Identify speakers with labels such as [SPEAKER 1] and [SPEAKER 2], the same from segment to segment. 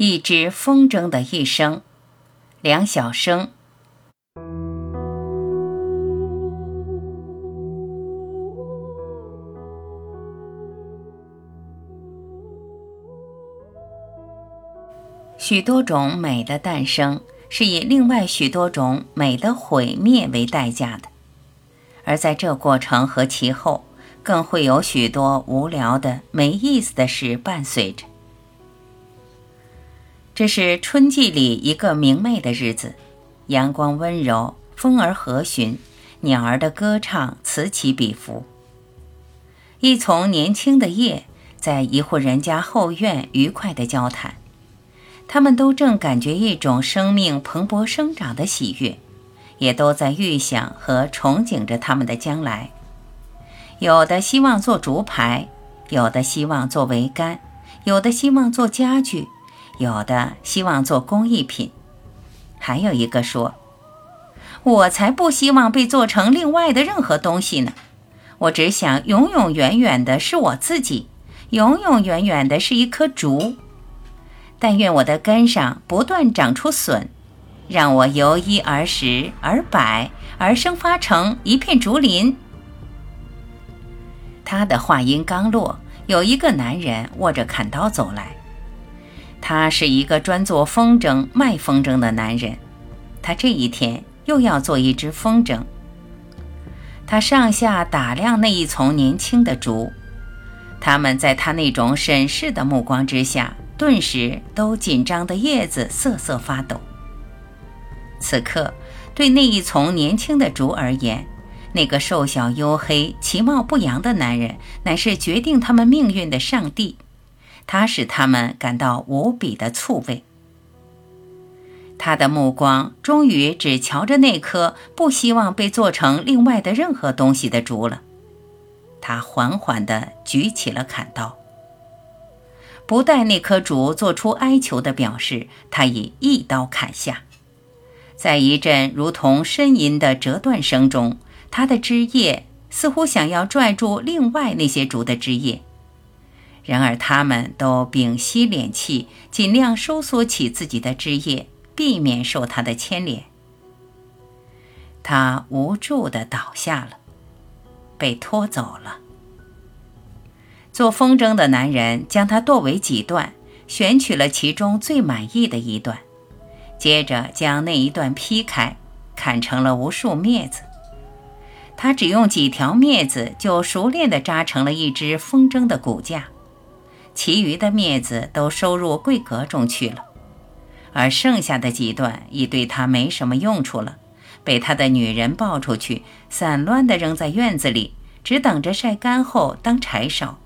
[SPEAKER 1] 一只风筝的一生，梁晓声。许多种美的诞生，是以另外许多种美的毁灭为代价的，而在这过程和其后，更会有许多无聊的、没意思的事伴随着。这是春季里一个明媚的日子，阳光温柔，风儿和煦，鸟儿的歌唱此起彼伏。一丛年轻的叶在一户人家后院愉快地交谈，他们都正感觉一种生命蓬勃生长的喜悦，也都在预想和憧憬着他们的将来。有的希望做竹排，有的希望做桅杆，有的希望做家具。有的希望做工艺品，还有一个说：“我才不希望被做成另外的任何东西呢！我只想永永远远的是我自己，永永远远的是一棵竹。但愿我的根上不断长出笋，让我由一而十而百而生发成一片竹林。”他的话音刚落，有一个男人握着砍刀走来。他是一个专做风筝、卖风筝的男人。他这一天又要做一只风筝。他上下打量那一丛年轻的竹，他们在他那种审视的目光之下，顿时都紧张的叶子瑟瑟发抖。此刻，对那一丛年轻的竹而言，那个瘦小黝黑、其貌不扬的男人，乃是决定他们命运的上帝。他使他们感到无比的醋味。他的目光终于只瞧着那棵不希望被做成另外的任何东西的竹了。他缓缓地举起了砍刀，不待那棵竹做出哀求的表示，他已一刀砍下。在一阵如同呻吟的折断声中，他的枝叶似乎想要拽住另外那些竹的枝叶。然而，他们都屏息敛气，尽量收缩起自己的枝叶，避免受他的牵连。他无助地倒下了，被拖走了。做风筝的男人将它剁为几段，选取了其中最满意的一段，接着将那一段劈开，砍成了无数篾子。他只用几条篾子，就熟练地扎成了一只风筝的骨架。其余的篾子都收入柜格中去了，而剩下的几段已对他没什么用处了，被他的女人抱出去，散乱地扔在院子里，只等着晒干后当柴烧。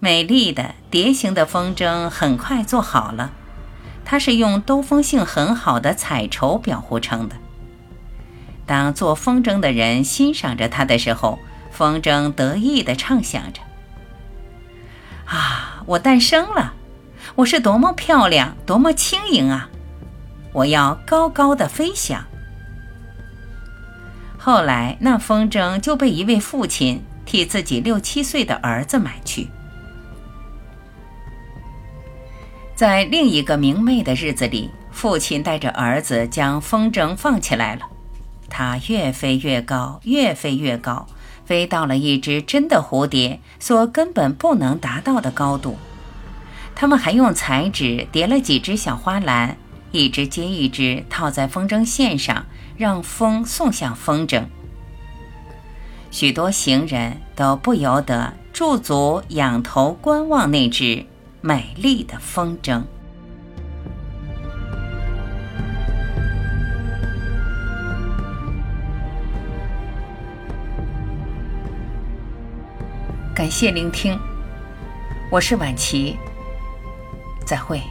[SPEAKER 1] 美丽的蝶形的风筝很快做好了，它是用兜风性很好的彩绸裱糊成的。当做风筝的人欣赏着它的时候，风筝得意地唱响着。啊！我诞生了，我是多么漂亮，多么轻盈啊！我要高高的飞翔。后来，那风筝就被一位父亲替自己六七岁的儿子买去。在另一个明媚的日子里，父亲带着儿子将风筝放起来了，它越飞越高，越飞越高。飞到了一只真的蝴蝶所根本不能达到的高度。他们还用彩纸叠了几只小花篮，一只接一只套在风筝线上，让风送向风筝。许多行人都不由得驻足仰头观望那只美丽的风筝。感谢聆听，我是晚琪，再会。